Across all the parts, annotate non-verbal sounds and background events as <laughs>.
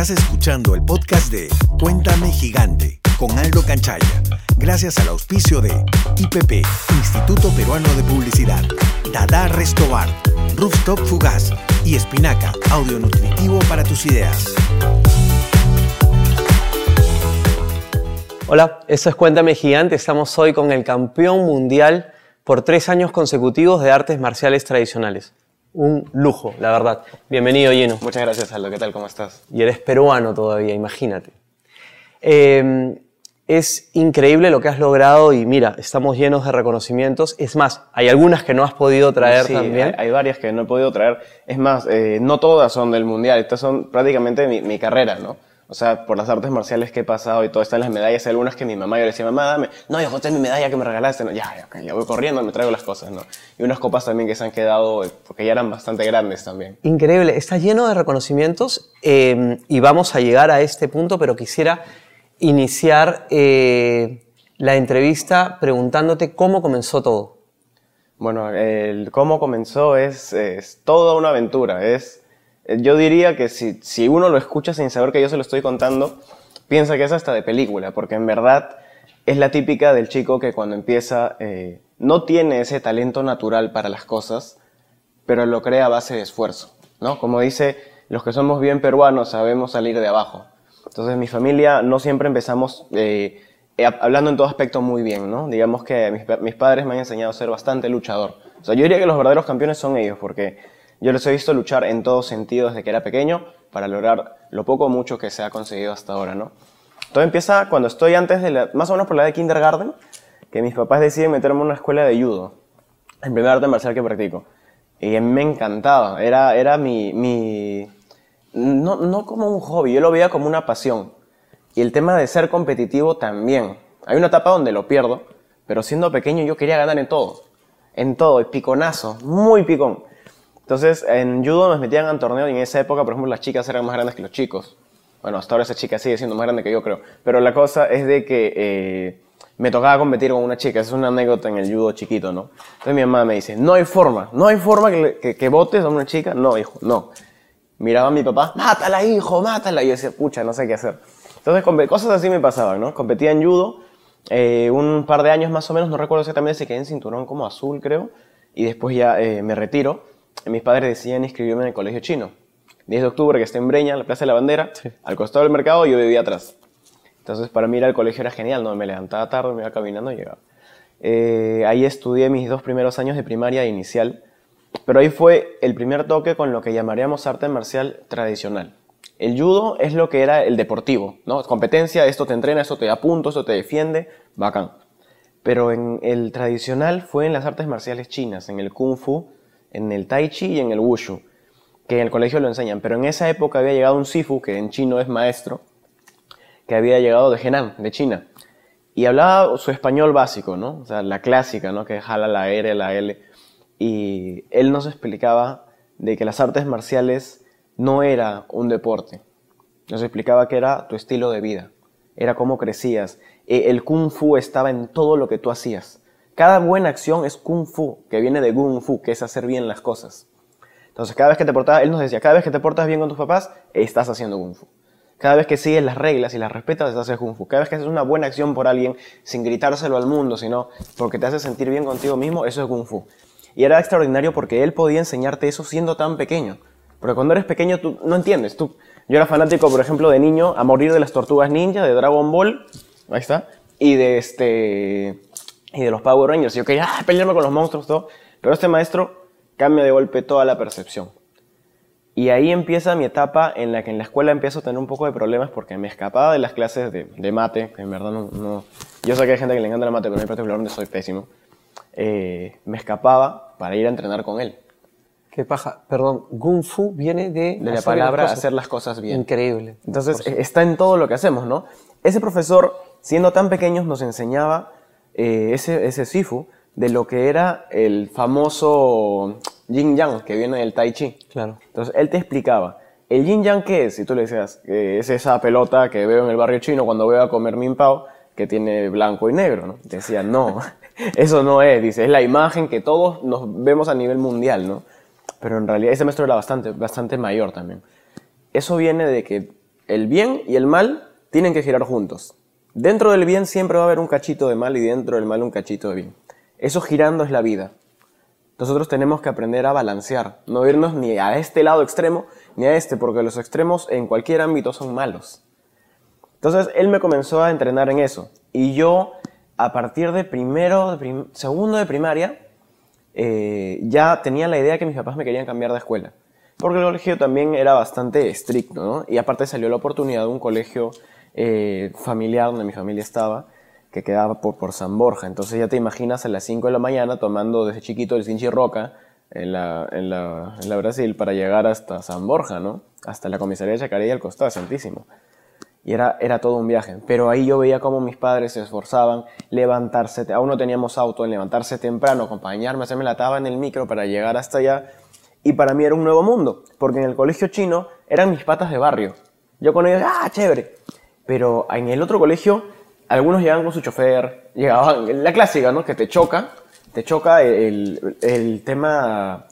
Estás escuchando el podcast de Cuéntame Gigante con Aldo Canchaya, gracias al auspicio de IPP, Instituto Peruano de Publicidad, Dada Restobar, Rooftop Fugaz y Espinaca, audio nutritivo para tus ideas. Hola, esto es Cuéntame Gigante. Estamos hoy con el campeón mundial por tres años consecutivos de artes marciales tradicionales. Un lujo, la verdad. Bienvenido, Lleno. Muchas gracias, Aldo. ¿Qué tal? ¿Cómo estás? Y eres peruano todavía, imagínate. Eh, es increíble lo que has logrado y mira, estamos llenos de reconocimientos. Es más, hay algunas que no has podido traer sí, también. Hay, hay varias que no he podido traer. Es más, eh, no todas son del mundial. Estas son prácticamente mi, mi carrera, ¿no? O sea, por las artes marciales que he pasado y todo, están las medallas. Hay algunas que mi mamá yo le decía, mamá, dame. No, hijo, es mi medalla que me regalaste. No, ya, ya, ya voy corriendo, me traigo las cosas, ¿no? Y unas copas también que se han quedado, eh, porque ya eran bastante grandes también. Increíble, está lleno de reconocimientos eh, y vamos a llegar a este punto, pero quisiera iniciar eh, la entrevista preguntándote cómo comenzó todo. Bueno, el cómo comenzó es, es toda una aventura. Es, yo diría que si, si uno lo escucha sin saber que yo se lo estoy contando, piensa que es hasta de película, porque en verdad es la típica del chico que cuando empieza eh, no tiene ese talento natural para las cosas, pero lo crea a base de esfuerzo, ¿no? Como dice, los que somos bien peruanos sabemos salir de abajo. Entonces mi familia no siempre empezamos eh, eh, hablando en todo aspecto muy bien, ¿no? Digamos que mis, mis, padres me han enseñado a ser bastante luchador. O sea, yo diría que los verdaderos campeones son ellos, porque yo los he visto luchar en todo sentido desde que era pequeño para lograr lo poco o mucho que se ha conseguido hasta ahora, ¿no? Todo empieza cuando estoy antes de más o menos por la de kindergarten, que mis papás deciden meterme en una escuela de judo, el primer arte marcial que practico. Y me encantaba, era, era mi, mi no, no como un hobby, yo lo veía como una pasión. Y el tema de ser competitivo también. Hay una etapa donde lo pierdo, pero siendo pequeño yo quería ganar en todo. En todo, el piconazo, muy picón. Entonces, en judo nos metían en torneos y en esa época, por ejemplo, las chicas eran más grandes que los chicos. Bueno, hasta ahora esa chica sigue siendo más grande que yo, creo. Pero la cosa es de que eh, me tocaba competir con una chica. Es una anécdota en el judo chiquito, ¿no? Entonces mi mamá me dice, no hay forma, no hay forma que, que, que votes a una chica. No, hijo, no. Miraba a mi papá, mátala, hijo, mátala. Y yo decía, pucha, no sé qué hacer. Entonces, cosas así me pasaban, ¿no? Competía en judo eh, un par de años más o menos, no recuerdo exactamente, se quedé en cinturón como azul, creo. Y después ya eh, me retiro mis padres decían inscribirme en el colegio chino. 10 de octubre, que está en Breña, la Plaza de la Bandera, sí. al costado del mercado, yo vivía atrás. Entonces, para mí ir al colegio era genial, ¿no? Me levantaba tarde, me iba caminando y llegaba. Eh, ahí estudié mis dos primeros años de primaria inicial, pero ahí fue el primer toque con lo que llamaríamos arte marcial tradicional. El judo es lo que era el deportivo, ¿no? Competencia, esto te entrena, esto te da puntos, esto te defiende, bacán. Pero en el tradicional fue en las artes marciales chinas, en el kung fu, en el tai chi y en el wushu, que en el colegio lo enseñan. Pero en esa época había llegado un sifu, que en chino es maestro, que había llegado de Henan, de China. Y hablaba su español básico, ¿no? O sea, la clásica, ¿no? Que jala la R, la L. Y él nos explicaba de que las artes marciales no era un deporte. Nos explicaba que era tu estilo de vida. Era cómo crecías. El kung fu estaba en todo lo que tú hacías. Cada buena acción es kung fu, que viene de gung fu, que es hacer bien las cosas. Entonces, cada vez que te portas, él nos decía, cada vez que te portas bien con tus papás, estás haciendo kung fu. Cada vez que sigues las reglas y las respetas, estás haciendo kung fu. Cada vez que haces una buena acción por alguien, sin gritárselo al mundo, sino porque te hace sentir bien contigo mismo, eso es kung fu. Y era extraordinario porque él podía enseñarte eso siendo tan pequeño. Porque cuando eres pequeño tú no entiendes. Tú, yo era fanático, por ejemplo, de niño a morir de las tortugas ninja, de Dragon Ball, ahí está, y de este y de los Power Rangers. Yo quería ah, pelearme con los monstruos, todo. Pero este maestro cambia de golpe toda la percepción. Y ahí empieza mi etapa en la que en la escuela empiezo a tener un poco de problemas porque me escapaba de las clases de, de mate, que en verdad no, no, Yo sé que hay gente que le encanta la mate, pero a mí particularmente soy pésimo. Eh, me escapaba para ir a entrenar con él. Qué paja. Perdón, Kung Fu viene de... De la palabra las hacer las cosas bien. Increíble. Entonces, está en todo lo que hacemos, ¿no? Ese profesor, siendo tan pequeños, nos enseñaba eh, ese, ese Sifu de lo que era el famoso Yin Yang que viene del Tai Chi. Claro. Entonces él te explicaba, ¿el Yin Yang qué es? Y tú le decías, eh, es esa pelota que veo en el barrio chino cuando voy a comer min pao que tiene blanco y negro, ¿no? Te decía, no, <laughs> eso no es, dice, es la imagen que todos nos vemos a nivel mundial, ¿no? Pero en realidad ese maestro era bastante, bastante mayor también. Eso viene de que el bien y el mal tienen que girar juntos. Dentro del bien siempre va a haber un cachito de mal y dentro del mal un cachito de bien. Eso girando es la vida. Nosotros tenemos que aprender a balancear, no irnos ni a este lado extremo ni a este, porque los extremos en cualquier ámbito son malos. Entonces él me comenzó a entrenar en eso. Y yo, a partir de primero, segundo de primaria, eh, ya tenía la idea que mis papás me querían cambiar de escuela. Porque el colegio también era bastante estricto, ¿no? Y aparte salió la oportunidad de un colegio eh, familiar donde mi familia estaba, que quedaba por, por, San Borja. Entonces ya te imaginas a las 5 de la mañana tomando desde chiquito el Sinchi Roca en la, en, la, en la, Brasil para llegar hasta San Borja, ¿no? Hasta la comisaría de Chacarilla al costado, santísimo. Y era, era todo un viaje. Pero ahí yo veía cómo mis padres se esforzaban, levantarse, aún no teníamos auto, en levantarse temprano, acompañarme, hacerme la taba en el micro para llegar hasta allá. Y para mí era un nuevo mundo, porque en el colegio chino eran mis patas de barrio. Yo con ellos, ah, chévere. Pero en el otro colegio, algunos llegaban con su chofer, llegaban, la clásica, ¿no? Que te choca, te choca el, el tema,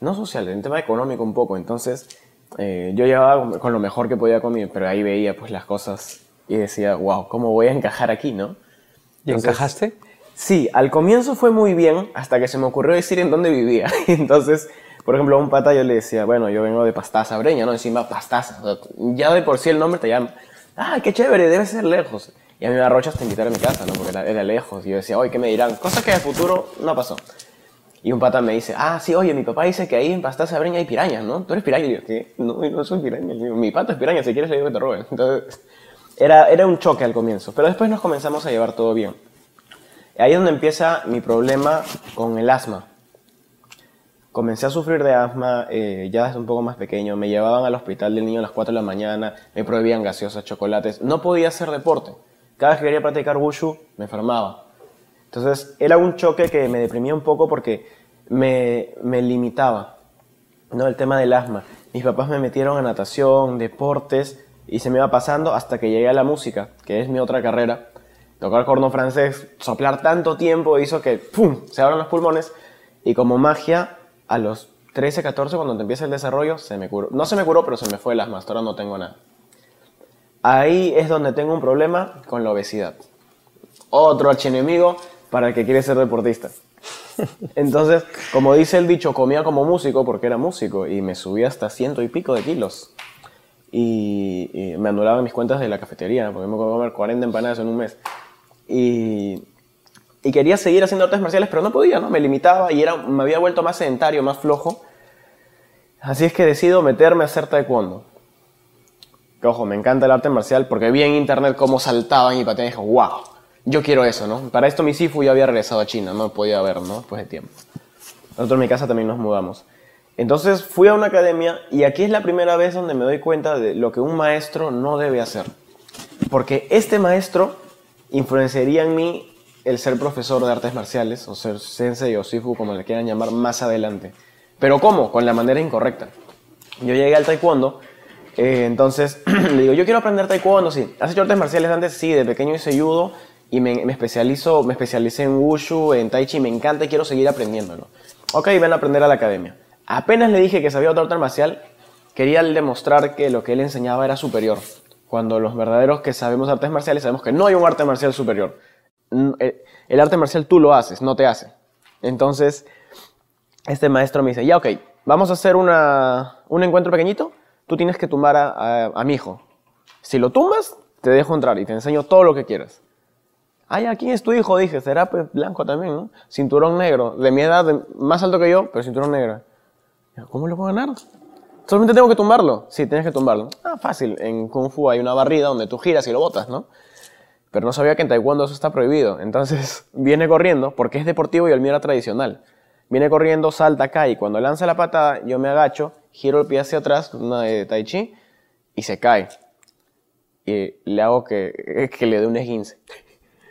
no social, el tema económico un poco. Entonces, eh, yo llevaba con lo mejor que podía conmigo, pero ahí veía pues las cosas y decía, wow, ¿cómo voy a encajar aquí, no? ¿Y encajaste? Sí, al comienzo fue muy bien hasta que se me ocurrió decir en dónde vivía. <laughs> Entonces, por ejemplo, a un pata yo le decía, bueno, yo vengo de Pastaza, Breña, ¿no? Encima Pastaza. Ya de por sí el nombre te llama, ah, qué chévere, debe ser lejos. Y a mí me arrochas te invitar a mi casa, ¿no? Porque era, era lejos. Y yo decía, oye, ¿qué me dirán? Cosa que el futuro no pasó. Y un pata me dice, ah, sí, oye, mi papá dice que ahí en Pastaza Breña hay pirañas, ¿no? Tú eres piraña. Y yo, ¿qué? No, no soy piraña. mi pata es piraña, si quieres le digo que te roben. Entonces, era, era un choque al comienzo. Pero después nos comenzamos a llevar todo bien. Ahí es donde empieza mi problema con el asma. Comencé a sufrir de asma eh, ya desde un poco más pequeño. Me llevaban al hospital del niño a las 4 de la mañana, me prohibían gaseosas, chocolates. No podía hacer deporte. Cada vez que quería practicar wushu, me enfermaba. Entonces era un choque que me deprimía un poco porque me, me limitaba, ¿no? El tema del asma. Mis papás me metieron a natación, deportes, y se me iba pasando hasta que llegué a la música, que es mi otra carrera. Tocar corno francés, soplar tanto tiempo hizo que ¡pum! se abran los pulmones y como magia, a los 13, 14, cuando te empieza el desarrollo, se me curó. No se me curó, pero se me fue el asma, hasta ahora no tengo nada. Ahí es donde tengo un problema con la obesidad. Otro archienemigo para el que quiere ser deportista. <laughs> Entonces, como dice el dicho, comía como músico porque era músico y me subía hasta ciento y pico de kilos. Y, me anulaban mis cuentas de la cafetería porque me comer 40 empanadas en un mes. Y, y, quería seguir haciendo artes marciales, pero no podía, ¿no? Me limitaba y era, me había vuelto más sedentario, más flojo. Así es que decido meterme a hacer taekwondo. Que, ojo, me encanta el arte marcial porque vi en internet cómo saltaban y pateaban y dije, wow yo quiero eso, ¿no? Para esto mi Sifu ya había regresado a China, no podía ver, ¿no? Después de tiempo. Nosotros en mi casa también nos mudamos. Entonces fui a una academia y aquí es la primera vez donde me doy cuenta de lo que un maestro no debe hacer. Porque este maestro influenciaría en mí el ser profesor de artes marciales, o ser sensei o sifu, como le quieran llamar, más adelante. Pero ¿cómo? Con la manera incorrecta. Yo llegué al taekwondo, eh, entonces <clears throat> le digo, yo quiero aprender taekwondo, sí. ¿Has hecho artes marciales antes? Sí, de pequeño hice judo y me, me, especializo, me especialicé en Wushu, en Tai Chi, me encanta y quiero seguir aprendiéndolo. Ok, ven a aprender a la academia. Apenas le dije que sabía otro arte marcial, quería demostrar que lo que él enseñaba era superior. Cuando los verdaderos que sabemos artes marciales sabemos que no hay un arte marcial superior. Eh, el arte marcial tú lo haces, no te hace. Entonces, este maestro me dice, ya ok, vamos a hacer una, un encuentro pequeñito, tú tienes que tumbar a, a, mi hijo. Si lo tumbas, te dejo entrar y te enseño todo lo que quieras. Ay, ¿quién es tu hijo? Dije, será pues, blanco también, ¿no? Cinturón negro, de mi edad, más alto que yo, pero cinturón negro. ¿Cómo lo puedo ganar? Solamente tengo que tumbarlo. Sí, tienes que tumbarlo. Ah, fácil. En Kung Fu hay una barrida donde tú giras y lo botas, ¿no? Pero no sabía que en Taekwondo eso está prohibido. Entonces <laughs> viene corriendo, porque es deportivo y el mío era tradicional. Viene corriendo, salta acá y cuando lanza la patada, yo me agacho, giro el pie hacia atrás, una de Tai Chi, y se cae. Y le hago que, <laughs> que le dé un esguince.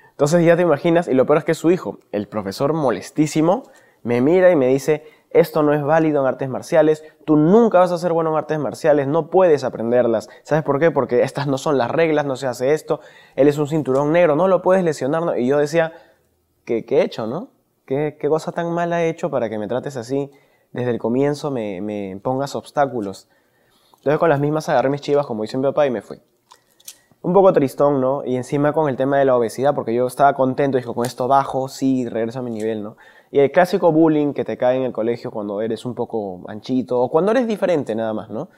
Entonces ya te imaginas, y lo peor es que su hijo, el profesor molestísimo, me mira y me dice, esto no es válido en artes marciales, tú nunca vas a ser bueno en artes marciales, no puedes aprenderlas. ¿Sabes por qué? Porque estas no son las reglas, no se hace esto, él es un cinturón negro, no lo puedes lesionar. Y yo decía, ¿qué, he hecho, no? ¿Qué, ¿Qué, cosa tan mala he hecho para que me trates así? Desde el comienzo me, pongas obstáculos. Entonces con las mismas agarré mis chivas, como dice mi papá, y me fui. Un poco tristón, ¿no? Y encima con el tema de la obesidad, porque yo estaba contento, dijo, con esto bajo, sí, regreso a mi nivel, ¿no? Y el clásico bullying que te cae en el colegio cuando eres un poco anchito, o cuando eres diferente nada más, ¿no?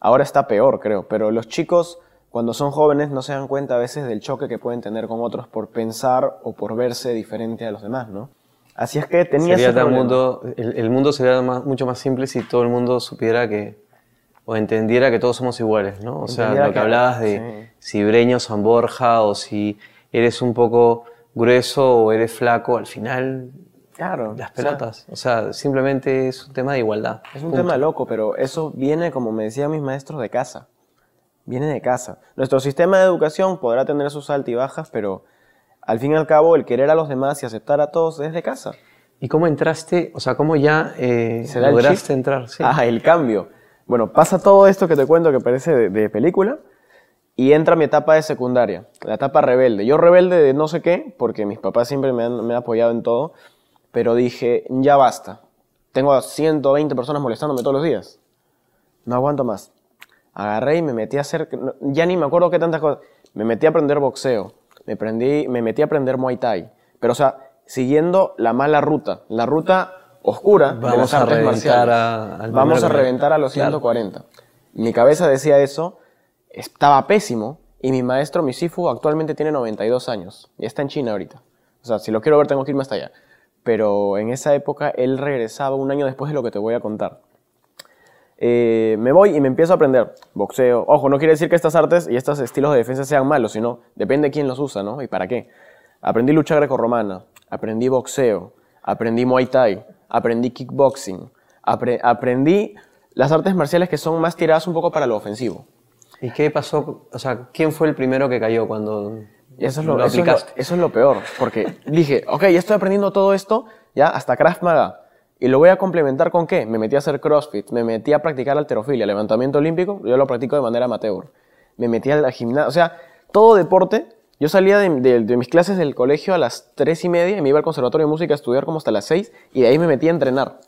Ahora está peor, creo, pero los chicos cuando son jóvenes no se dan cuenta a veces del choque que pueden tener con otros por pensar o por verse diferente a los demás, ¿no? Así es que tenía Sería ese mundo, el, el mundo sería más- mucho más simple si todo el mundo supiera que, o entendiera que todos somos iguales, ¿no? O sea, lo que que- hablabas de sí. si Breño, San Borja, o si eres un poco grueso o eres flaco, al final Claro. las o sea, pelotas. O sea, simplemente es un tema de igualdad. Es un Punto. tema loco, pero eso viene, como me decían mis maestros, de casa. Viene de casa. Nuestro sistema de educación podrá tener sus altas y bajas, pero al fin y al cabo el querer a los demás y aceptar a todos es de casa. ¿Y cómo entraste? O sea, ¿cómo ya eh, ¿Se lograste entrar? Sí. Ah, el cambio. Bueno, pasa todo esto que te cuento que parece de, de película y entra mi etapa de secundaria, la etapa rebelde. Yo rebelde de no sé qué, porque mis papás siempre me han, me han apoyado en todo, pero dije, ya basta. Tengo a 120 personas molestándome todos los días. No aguanto más. Agarré y me metí a hacer, ya ni me acuerdo qué tantas cosas. Me metí a aprender boxeo, me, prendí, me metí a aprender Muay Thai. Pero, o sea, siguiendo la mala ruta, la ruta oscura de Vamos las a artes reventar marciales. a- al Vamos a reventar a los Claro. 140. Mi cabeza decía eso, estaba pésimo, y mi maestro, mi Sifu, actualmente tiene 92 años, y está en China ahorita. O sea, si lo quiero ver tengo que irme hasta allá. Pero en esa época él regresaba un año después de lo que te voy a contar. Eh, me voy y me empiezo a aprender boxeo. Ojo, no quiere decir que estas artes y estos estilos de defensa sean malos, sino depende de quién los usa, ¿no? Y para qué. Aprendí lucha grecorromana, aprendí boxeo, aprendí muay thai, aprendí kickboxing, apre- aprendí las artes marciales que son más tiradas un poco para lo ofensivo. ¿Y qué pasó? O sea, ¿quién fue el primero que cayó cuando Y eso es lo, eso es lo- aplicaste? eso es lo peor, porque dije, ok, ya estoy aprendiendo todo esto, ya hasta Krav Maga, y lo voy a complementar con qué? Me metí a hacer CrossFit, me metí a practicar alterofilia, levantamiento olímpico, yo lo practico de manera amateur, me metí al gimnasio, o sea, todo deporte, yo salía de, de- de mis clases del colegio a las 3 y media y me iba al conservatorio de música a estudiar como hasta las 6 y de ahí me metí a entrenar.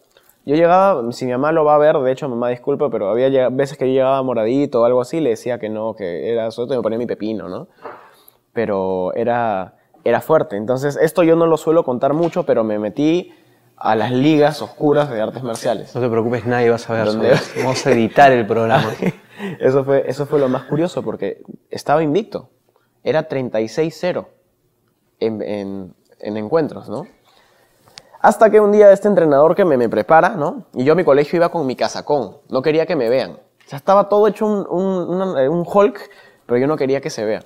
Yo llegaba, si mi mamá lo va a ver, de hecho, mamá, disculpa, pero había veces que yo llegaba moradito o algo así, le decía que no, que era suelto y me ponía mi pepino, ¿no? Pero era, era fuerte. Entonces, esto yo no lo suelo contar mucho, pero me metí a las ligas oscuras de artes marciales. No te preocupes, nadie va a saber. ¿Dónde? sobre eso. Vamos a editar el programa. <laughs> Eso fue, eso fue lo más curioso, porque estaba invicto. Era 36-0 en, en, en encuentros, ¿no? Hasta que un día este entrenador que me, me prepara, ¿no? Y yo a mi colegio iba con mi casacón. No quería que me vean. O sea, estaba todo hecho un, un, una- un Hulk, pero yo no quería que se vea.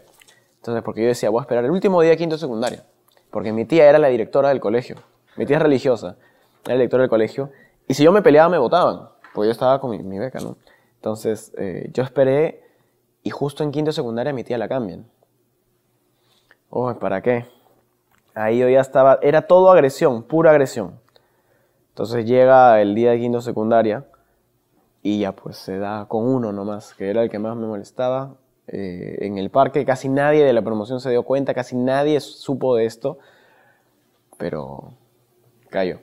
Entonces, porque yo decía, voy a esperar el último día de quinto de secundaria. Porque mi tía era la directora del colegio. Mi tía es religiosa. Era la directora del colegio. Y si yo me peleaba, me votaban. Porque yo estaba con mi, mi beca, ¿no? Entonces, eh, yo esperé y justo en quinto secundaria mi tía la cambian. Uy, ¿para qué? Ahí yo ya estaba, era todo agresión, pura agresión. Entonces llega el día de quinto secundaria y ya pues se da con uno nomás, que era el que más me molestaba. Eh, en el parque casi nadie de la promoción se dio cuenta, casi nadie supo de esto, pero cayó.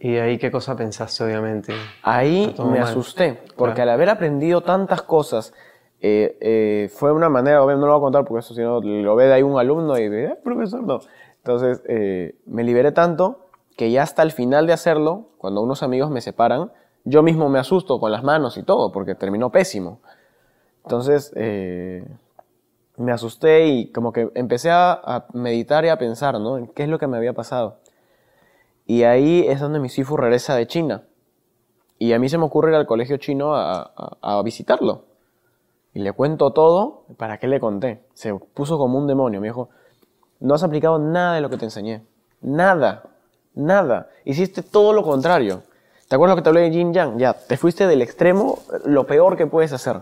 ¿Y ahí qué cosa pensaste, obviamente? Ahí me mal. asusté, porque Claro. al haber aprendido tantas cosas, eh, eh, fue una manera, obviamente no lo voy a contar porque eso si no lo ve de ahí un alumno y de, "Eh, profesor, no. Entonces eh, me liberé tanto que ya hasta el final de hacerlo, cuando unos amigos me separan, yo mismo me asusto con las manos y todo, porque terminó pésimo. Entonces eh, me asusté y como que empecé a, meditar y a pensar, ¿no? En qué es lo que me había pasado. Y ahí es donde mi Sifu regresa de China. Y a mí se me ocurre ir al colegio chino a visitarlo. Y le cuento todo. ¿Para qué le conté? Se puso como un demonio. Me dijo, no has aplicado nada de lo que te enseñé. Nada. Nada. Hiciste todo lo contrario. ¿Te acuerdas lo que te hablé de Yin Yang? Ya, te fuiste del extremo, lo peor que puedes hacer.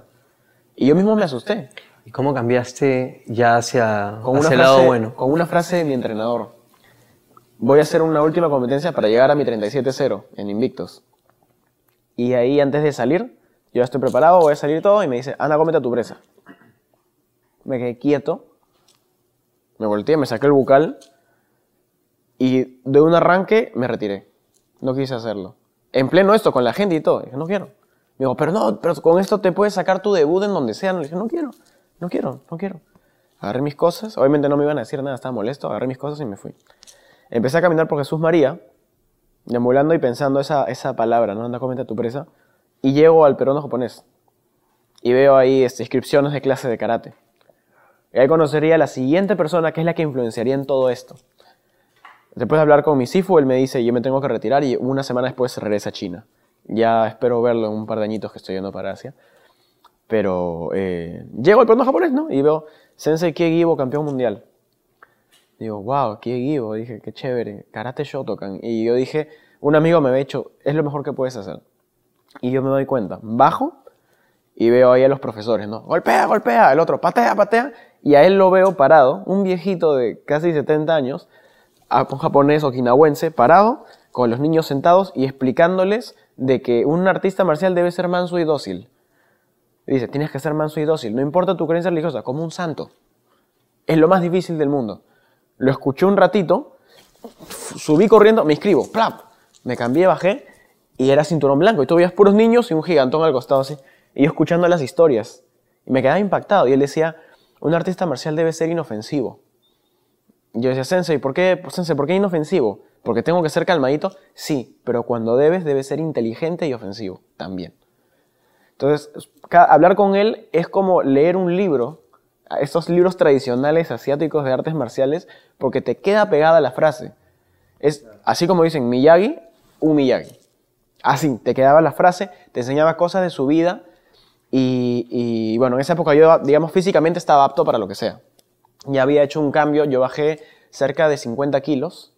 Y yo mismo me asusté. ¿Y cómo cambiaste ya hacia, Con una, el frase, lado bueno? con una frase de mi entrenador. Voy a hacer una última competencia para llegar a mi 37-0 en Invictus. Y ahí, antes de salir, yo ya estoy preparado, voy a salir todo y me dice, anda, cómete a tu presa. Me quedé quieto, me volteé, me saqué el bucal y de un arranque me retiré. No quise hacerlo. En pleno esto, con la gente y todo. Dije, no quiero. Me dijo, pero no, pero con esto te puedes sacar tu debut en donde sea. Le dije, no quiero, no quiero, no quiero. Agarré mis cosas, obviamente no me iban a decir nada, estaba molesto, agarré mis cosas y me fui. Empecé a caminar por Jesús María, deambulando y pensando esa, esa palabra, ¿no? Anda, comenta tu presa. Y llego al peruano japonés. Y veo ahí este, inscripciones de clase de karate. Y ahí conocería a la siguiente persona que es la que influenciaría en todo esto. Después de hablar con mi Sifu, él me dice, yo me tengo que retirar y una semana después regresa a China. Ya espero verlo en un par de añitos que estoy yendo para Asia. Pero eh, llego al peruano japonés, ¿no? Y veo Sensei Kiegibo, campeón mundial. Digo, wow, Kiegibo. Dije, qué chévere. Karate Shotokan. Y yo dije, un amigo me había dicho, es lo mejor que puedes hacer. Y yo me doy cuenta. Bajo y veo ahí a los profesores, ¿no? Golpea, golpea. El otro, patea, patea. Y a él lo veo parado, un viejito de casi 70 años, un japonés okinawense, parado, con los niños sentados y explicándoles de que un artista marcial debe ser manso y dócil. dice, tienes que ser manso y dócil, no importa tu creencia religiosa, como un santo. Es lo más difícil del mundo. Lo escuché un ratito, subí corriendo, me inscribo, plap, me cambié, bajé y era cinturón blanco. Y tú veías puros niños y un gigantón al costado así. Y yo escuchando las historias. Y me quedaba impactado. Y él decía, un artista marcial debe ser inofensivo. Yo decía, Sensei, ¿por qué, Sensei, ¿por qué inofensivo? ¿Porque tengo que ser calmadito? Sí, pero cuando debes, debe ser inteligente y ofensivo también. Entonces, hablar con él es como leer un libro, estos libros tradicionales asiáticos de artes marciales, porque te queda pegada la frase. Es así como dicen Miyagi, un Miyagi. Así, te quedaba la frase, te enseñaba cosas de su vida y, y bueno, en esa época yo, digamos, físicamente estaba apto para lo que sea. Ya había hecho un cambio, yo bajé cerca de 50 kilos,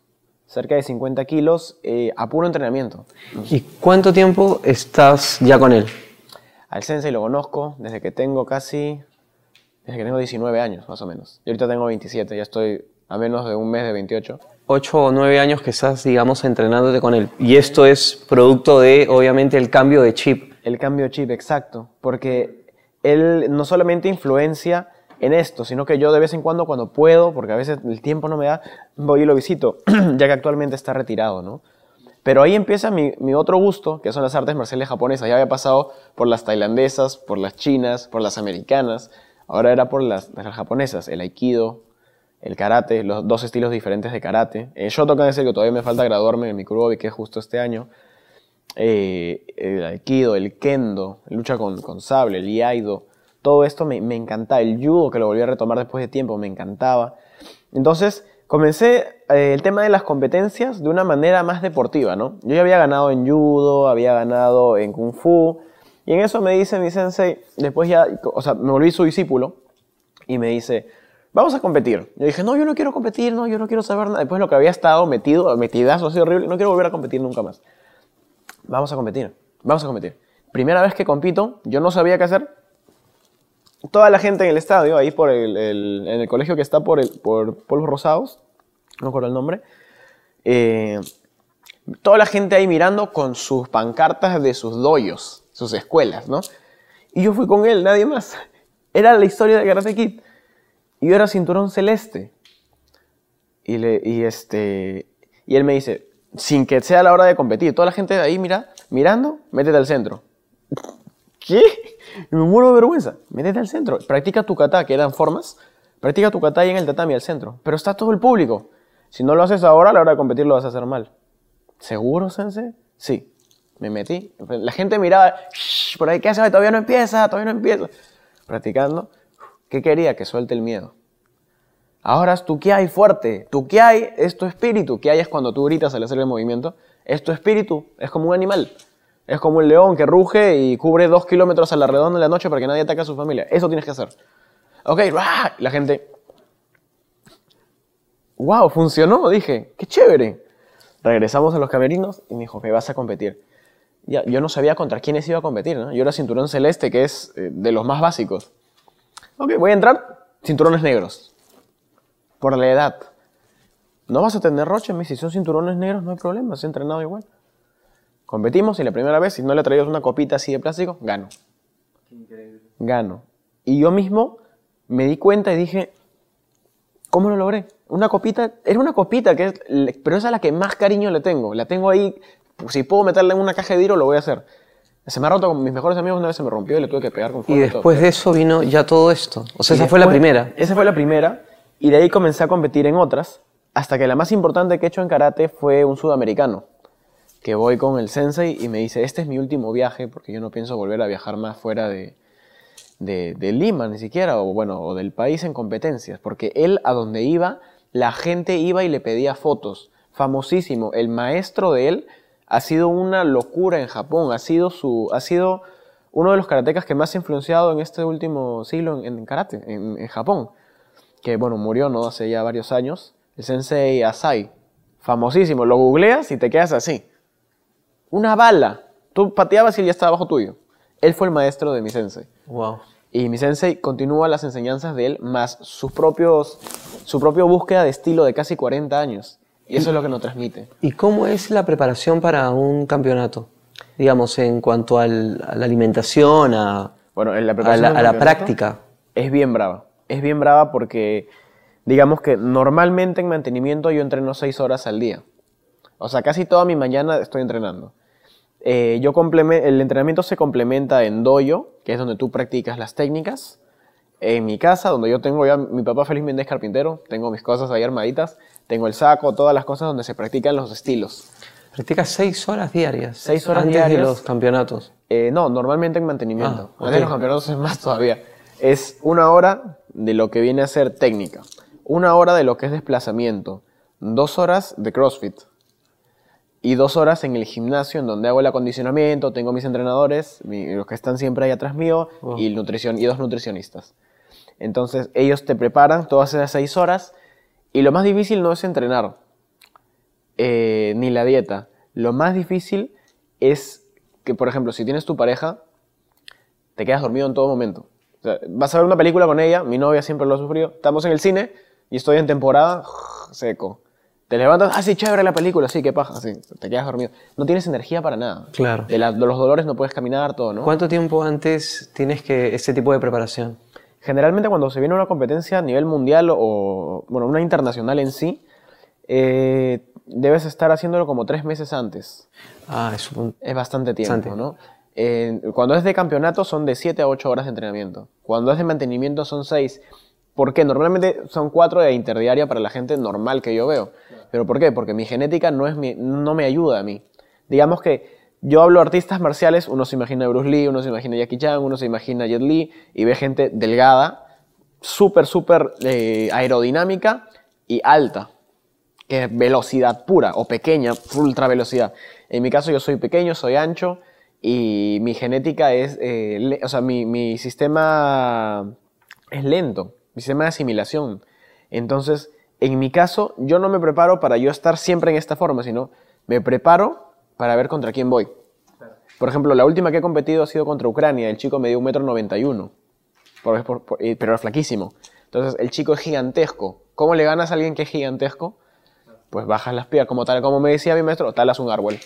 cerca de 50 kilos eh, a puro entrenamiento. ¿Y cuánto tiempo estás ya con él? Al sensei lo conozco desde que tengo casi, desde que tengo 19 años más o menos. Y ahorita tengo 27, ya estoy a menos de un mes de 28. 8 o 9 años que estás, digamos, entrenándote con él. Y esto es producto de, obviamente, el cambio de chip. El cambio de chip, exacto. Porque él no solamente influencia en esto, sino que yo de vez en cuando, cuando puedo, porque a veces el tiempo no me da, voy y lo visito, <clears throat> ya que actualmente está retirado, ¿no? Pero ahí empieza mi, otro gusto, que son las artes marciales japonesas. Ya había pasado por las tailandesas, por las chinas, por las americanas. Ahora era por las, las japonesas, el aikido, el karate, los dos estilos diferentes de karate. Eh, Shotokan es el que todavía me falta graduarme en mi Kurobi, que es justo este año. Eh, el aikido, el kendo, lucha con, con sable, el iaido. Todo esto me, encantaba. El judo, que lo volví a retomar después de tiempo, me encantaba. Entonces, comencé eh, el tema de las competencias de una manera más deportiva, ¿no? Yo ya había ganado en judo, había ganado en kung fu, y en eso me dice mi sensei, después ya, o sea, me volví su discípulo, y me dice, vamos a competir. Yo dije, no, yo no quiero competir, no, yo no quiero saber nada. Después de lo que había estado metido, metidazo así horrible, no quiero volver a competir nunca más. Vamos a competir, vamos a competir. Primera vez que compito, yo no sabía qué hacer. Toda la gente en el estadio, ahí por el, en el colegio que está por, el, por Polvos Rosados, no recuerdo el nombre, eh, toda la gente ahí mirando con sus pancartas de sus doyos, sus escuelas, ¿no? Y yo fui con él, nadie más. <laughs> Era la historia de Karate Kid. Y yo era cinturón celeste. Y, le, y, este, y él me dice, sin que sea la hora de competir, toda la gente de ahí mira, mirando, métete al centro. ¿Qué? Me muero de vergüenza. Métete al centro. Practica tu kata, que eran formas. Practica tu kata ahí en el tatami al centro. Pero está todo el público. Si no lo haces ahora, a la hora de competir lo vas a hacer mal. ¿Seguro, Sensei? Sí. Me metí. La gente miraba, por ahí, ¿qué hace? Todavía no empieza, todavía no empieza. Practicando. ¿Qué quería? Que suelte el miedo. Ahora es tu que hay fuerte. Tu que hay es tu espíritu. Que hay es cuando tú gritas al hacer el movimiento. Es tu espíritu. Es como un animal. Es como un león que ruge y cubre dos kilómetros a la redonda en la noche para que nadie ataque a su familia. Eso tienes que hacer. Ok, la gente. ¡Wow! Funcionó. Dije, qué chévere. Regresamos a los camerinos y me dijo, me vas a competir. Yo no sabía contra quiénes iba a competir. ¿no? Yo era cinturón celeste, que es eh, de los más básicos. Ok, voy a entrar, cinturones negros. Por la edad. No vas a tener roche, si son cinturones negros no hay problema, has entrenado igual. Competimos y la primera vez, si no le traías una copita así de plástico, gano. Increíble. Gano. Y yo mismo me di cuenta y dije, ¿cómo lo logré? Una copita, era una copita, que es, pero es a la que más cariño le tengo. La tengo ahí, si puedo meterla en una caja de vidrio, lo voy a hacer. Se me ha roto con mis mejores amigos, una vez se me rompió y le tuve que pegar con Y fuego. todo. después de eso vino ya todo esto. O sea, Y esa fue la primera. Esa fue la primera. Y de ahí comencé a competir en otras. Hasta que la más importante que he hecho en karate fue un sudamericano. Que voy con el sensei y me dice, este es mi último viaje porque yo no pienso volver a viajar más fuera de, de, Lima ni siquiera, o bueno, o del país en competencias. Porque él a donde iba, la gente iba y le pedía fotos. Famosísimo. El maestro de él ha sido una locura en Japón. Ha sido, su, ha sido uno de los karatecas que más ha influenciado en este último siglo en, en karate, en, en Japón. Que bueno, murió no hace ya varios años. El sensei Asai. Famosísimo. Lo googleas y te quedas así. Una bala. Tú pateabas y él ya estaba bajo tuyo. Él fue el maestro de mi sensei. Wow. Y mi sensei continúa las enseñanzas de él más sus propios, su propia búsqueda de estilo de casi 40 años. Y eso es lo que nos transmite. ¿Y cómo es la preparación para un campeonato? Digamos, en cuanto al- a la alimentación, a, Bueno, en la a la, a práctica. Es bien brava. Es bien brava porque, digamos que normalmente en mantenimiento yo entreno 6 horas al día. O sea, casi toda mi mañana estoy entrenando. Eh, yo el entrenamiento se complementa en dojo, que es donde tú practicas las técnicas. En mi casa, donde yo tengo ya, mi papá felizmente es carpintero, tengo mis cosas ahí armaditas, tengo el saco, todas las cosas donde se practican los estilos. Practicas seis horas diarias. Seis horas antes de diarias. los campeonatos. Eh, no, normalmente en mantenimiento. Ah, Antes ok. de los campeonatos es más todavía. Es una hora de lo que viene a ser técnica, una hora de lo que es desplazamiento, dos horas de CrossFit y dos horas en el gimnasio en donde hago el acondicionamiento, tengo mis entrenadores, mi- los que están siempre ahí atrás mío y, nutrición, y dos nutricionistas. Entonces ellos te preparan todas esas seis horas y lo más difícil no es entrenar, eh, ni la dieta. Lo más difícil es que, por ejemplo, si tienes tu pareja, te quedas dormido en todo momento. O sea, vas a ver una película con ella, mi novia siempre lo ha sufrido, estamos en el cine y estoy en temporada seco. Te levantas, ah, sí, chévere la película, sí, qué paja, sí, te quedas dormido. No tienes energía para nada. Claro. De, la- de los dolores no puedes caminar, todo, ¿no? ¿Cuánto tiempo antes tienes que este tipo de preparación? Generalmente cuando se viene una competencia a nivel mundial o, bueno, una internacional en sí, eh, debes estar haciéndolo como tres meses antes. Ah, es un... Es bastante tiempo, Bastante. ¿no? Eh, cuando es de campeonato son de 7 a 8 horas de entrenamiento. Cuando es de mantenimiento son 6. ¿Por qué? Normalmente son 4 de interdiaria para la gente normal que yo veo. ¿Pero por qué? Porque mi genética no, es no me ayuda a mí. Digamos que yo hablo de artistas marciales, uno se imagina Bruce Lee, uno se imagina a Jackie Chan, uno se imagina Jet Li y ve gente delgada, súper, súper eh, aerodinámica y alta que es velocidad pura o pequeña, ultra velocidad. En mi caso yo soy pequeño, soy ancho y mi genética es, eh, o sea, mi, mi sistema es lento, mi sistema de asimilación. Entonces, en mi caso, yo no me preparo para yo estar siempre en esta forma, sino me preparo para ver contra quién voy. Por ejemplo, la última que he competido ha sido contra Ucrania, el chico me dio un metro 91, por- por- por- y- pero era flaquísimo. Entonces, el chico es gigantesco. ¿Cómo le ganas a alguien que es gigantesco? Pues bajas las piernas, como tal, como me decía mi maestro, talas un árbol.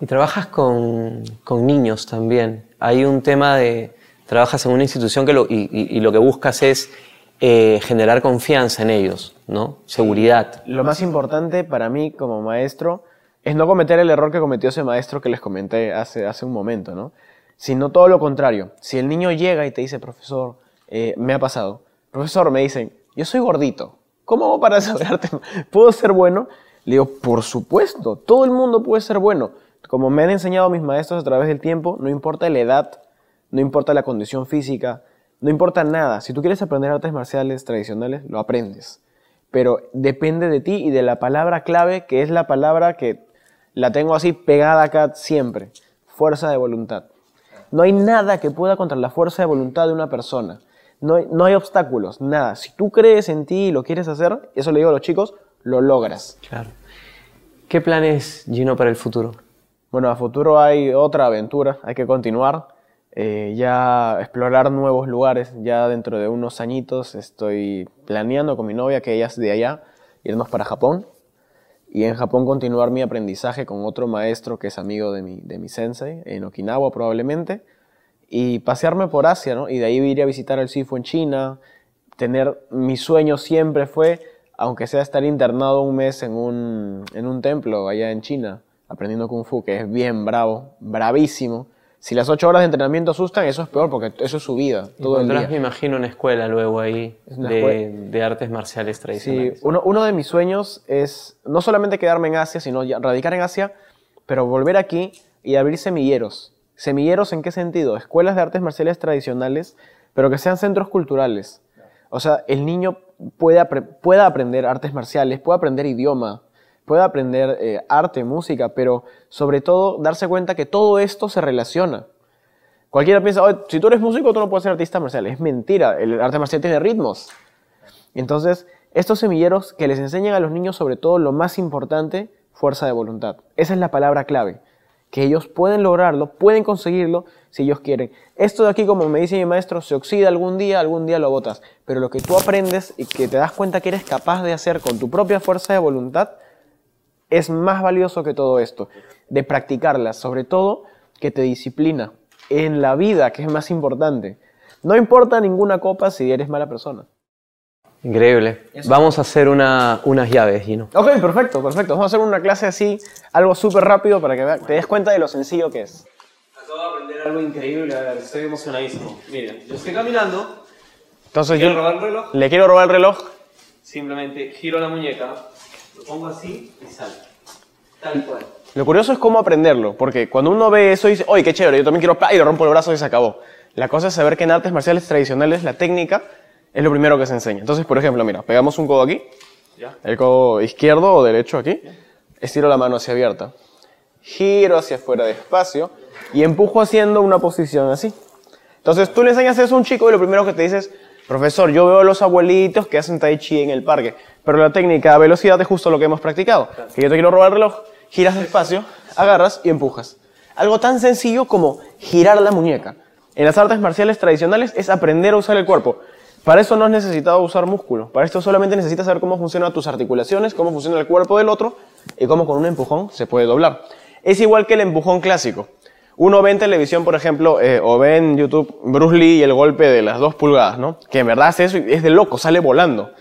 Y trabajas con, con niños también. Hay un tema de... Trabajas en una institución que y lo que buscas es eh, generar confianza en ellos, ¿no? Seguridad. Lo más importante para mí como maestro es no cometer el error que cometió ese maestro que les comenté hace, hace un momento, ¿no? Sino todo lo contrario. Si el niño llega y te dice, profesor, eh, me ha pasado, profesor, me dicen, yo soy gordito, ¿cómo hago para <laughs> desarrollarte? ¿Puedo ser bueno? Le digo, por supuesto, todo el mundo puede ser bueno. Como me han enseñado mis maestros a través del tiempo, no importa la edad, no importa la condición física, no importa nada. Si tú quieres aprender artes marciales tradicionales, lo aprendes. Pero depende de ti y de la palabra clave, que es la palabra que la tengo así pegada acá siempre. Fuerza de voluntad. No hay nada que pueda contra la fuerza de voluntad de una persona. No hay, no hay obstáculos, nada. Si tú crees en ti y lo quieres hacer, eso le digo a los chicos, lo logras. Claro. ¿Qué planes, Gino, para el futuro? Bueno, a futuro hay otra aventura, hay que continuar, eh, ya explorar nuevos lugares, ya dentro de unos añitos estoy planeando con mi novia, que ella es de allá, irnos para Japón y en Japón continuar mi aprendizaje con otro maestro que es amigo de mi, de mi sensei, en Okinawa probablemente, y pasearme por Asia, ¿no? Y de ahí ir a visitar el Sifu en China, tener, mi sueño siempre fue, aunque sea estar internado un mes en un, en un templo allá en China, aprendiendo Kung Fu, que es bien bravo, bravísimo, Si las ocho horas de entrenamiento asustan, eso es peor porque eso es su vida, todo el día. me imagino, una escuela luego ahí de, escuela. de artes marciales Sí, tradicionales. uno, uno de mis sueños es no solamente quedarme en Asia, sino radicar en Asia, pero volver aquí y abrir semilleros. ¿Semilleros en qué sentido? Escuelas de artes marciales tradicionales, pero que sean centros culturales. O sea, el niño puede apre- pueda aprender artes marciales, puede aprender idioma, puede aprender eh, arte, música, pero sobre todo darse cuenta que todo esto se relaciona. Cualquiera piensa, "Oye, si tú eres músico, tú no puedes ser artista marcial. Es mentira, el arte marcial tiene ritmos. Entonces, estos semilleros que les enseñan a los niños sobre todo lo más importante, fuerza de voluntad. Esa es la palabra clave. Que ellos pueden lograrlo, pueden conseguirlo si ellos quieren. Esto de aquí, como me dice mi maestro, se oxida algún día, algún día lo botas. Pero lo que tú aprendes y que te das cuenta que eres capaz de hacer con tu propia fuerza de voluntad es más valioso que todo esto. De practicarla, sobre todo que te disciplina en la vida, que es más importante. No importa ninguna copa si eres mala persona. Increíble. Vamos a hacer una- unas llaves, Gino. Ok, perfecto, perfecto. Vamos a hacer una clase así, algo súper rápido para que te des cuenta de lo sencillo que es. Acabo de aprender algo increíble, a ver, estoy emocionadísimo. Miren, yo estoy caminando, Entonces quiero yo robar el reloj, le quiero robar el reloj. simplemente giro la muñeca, lo pongo así y salgo. Tal cual. Lo curioso es cómo aprenderlo, porque cuando uno ve eso dice, oye, qué chévere, yo también quiero, y le rompo el brazo y se acabó. La cosa es saber que en artes marciales tradicionales la técnica es lo primero que se enseña. Entonces, por ejemplo, mira, pegamos un codo aquí, ¿Ya? el codo izquierdo o derecho aquí, estiro la mano hacia abierta, giro hacia afuera despacio y empujo haciendo una posición así. Entonces tú le enseñas eso a un chico y lo primero que te dices, profesor, yo veo a los abuelitos que hacen tai chi en el parque, pero la técnica a velocidad es justo lo que hemos practicado. Que yo te quiero robar el reloj, giras despacio, agarras y empujas. Algo tan sencillo como girar la muñeca. En las artes marciales tradicionales es aprender a usar el cuerpo. Para eso no has necesitado usar músculo. Para esto solamente necesitas saber cómo funcionan tus articulaciones, cómo funciona el cuerpo del otro y cómo con un empujón se puede doblar. Es igual que el empujón clásico. Uno ve en televisión, por ejemplo, eh, o ve en YouTube Bruce Lee y el golpe de las dos pulgadas, ¿no? Que en verdad hace eso y es de loco, sale volando.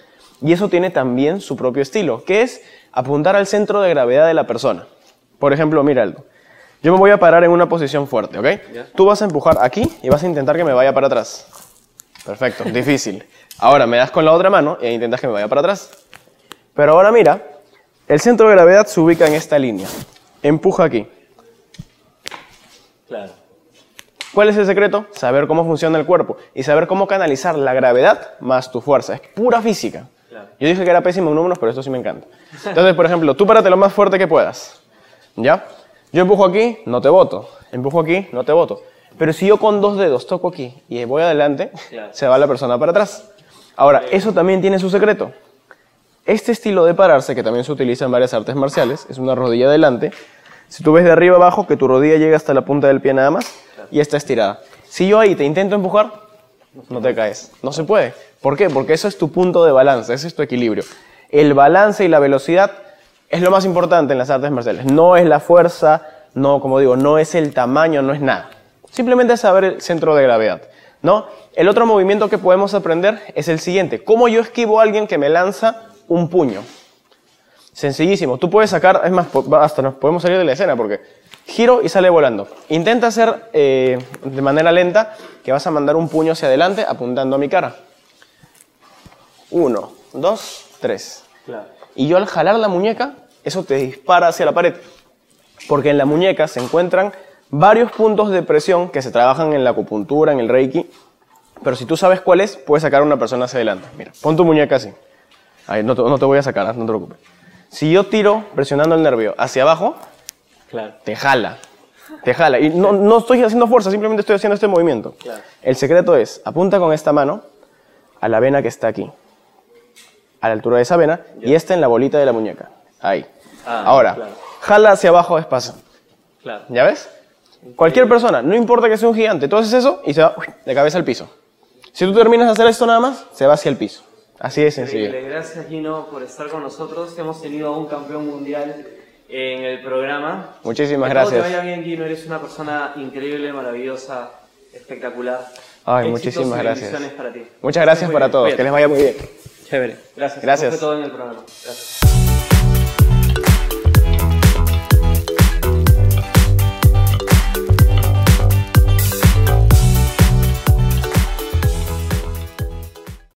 Y eso tiene también su propio estilo, que es apuntar al centro de gravedad de la persona. Por ejemplo, mira Aldo. Yo me voy a parar en una posición fuerte, ¿ok? Tú vas a empujar aquí y vas a intentar que me vaya para atrás. Perfecto, <laughs> difícil. Ahora me das con la otra mano e intentas que me vaya para atrás. Pero ahora mira, el centro de gravedad se ubica en esta línea. Empuja aquí. Claro. ¿Cuál es el secreto? Saber cómo funciona el cuerpo y saber cómo canalizar la gravedad más tu fuerza. Es pura física. Claro. Yo dije que era pésimo en números, pero esto sí me encanta. Entonces, por ejemplo, tú párate lo más fuerte que puedas. ¿Ya? Yo empujo aquí, no te voto. Empujo aquí, no te voto. Pero si yo con dos dedos toco aquí y voy adelante, Claro. se va la persona para atrás. Ahora, eso también tiene su secreto. Este estilo de pararse, que también se utiliza en varias artes marciales, es una rodilla adelante. Si tú ves de arriba abajo, que tu rodilla llega hasta la punta del pie nada más y está estirada. Si yo ahí te intento empujar, no te caes. No se puede. ¿Por qué? Porque eso es tu punto de balance, ese es tu equilibrio. El balance y la velocidad es lo más importante en las artes marciales. No es la fuerza, no, como digo, no es el tamaño, no es nada. Simplemente es saber el centro de gravedad. ¿no? El otro movimiento que podemos aprender es el siguiente. ¿Cómo yo esquivo a alguien que me lanza un puño? Sencillísimo. Tú puedes sacar, es más, hasta nos podemos salir de la escena porque giro y sale volando. Intenta hacer eh, de manera lenta que vas a mandar un puño hacia adelante apuntando a mi cara. Uno, dos, tres. Claro. Y yo al jalar la muñeca, eso te dispara hacia la pared. Porque en la muñeca se encuentran varios puntos de presión que se trabajan en la acupuntura, en el reiki. Pero si tú sabes cuál es, puedes sacar a una persona hacia adelante. Mira, pon tu muñeca así. Ahí, no te, no te voy a sacar, ¿ah? no te preocupes. Si yo tiro presionando el nervio hacia abajo, Claro. te jala. Te jala. Y no, no estoy haciendo fuerza, simplemente estoy haciendo este movimiento. Claro. El secreto es, apunta con esta mano a la vena que está aquí. A la altura de esa vena. Y esta en la bolita de la muñeca. Ahí. Ah, Ahora, claro. jala hacia abajo despacio. Claro. ¿Ya ves? Cualquier persona, no importa que sea un gigante, tú haces eso y se va uy, de cabeza al piso. Si tú terminas de hacer esto nada más, se va hacia el piso. Así de sencillo. Increíble. Gracias Gino por estar con nosotros. Hemos tenido a un campeón mundial en el programa. Muchísimas Que gracias. te vaya bien Gino, eres una persona increíble, maravillosa, espectacular. Ay, Éxitos muchísimas gracias. para ti. Muchas gracias para bien, todos. cuídate. Que les vaya muy bien. Chévere. Gracias. Gracias. Eso fue todo en el programa. Gracias.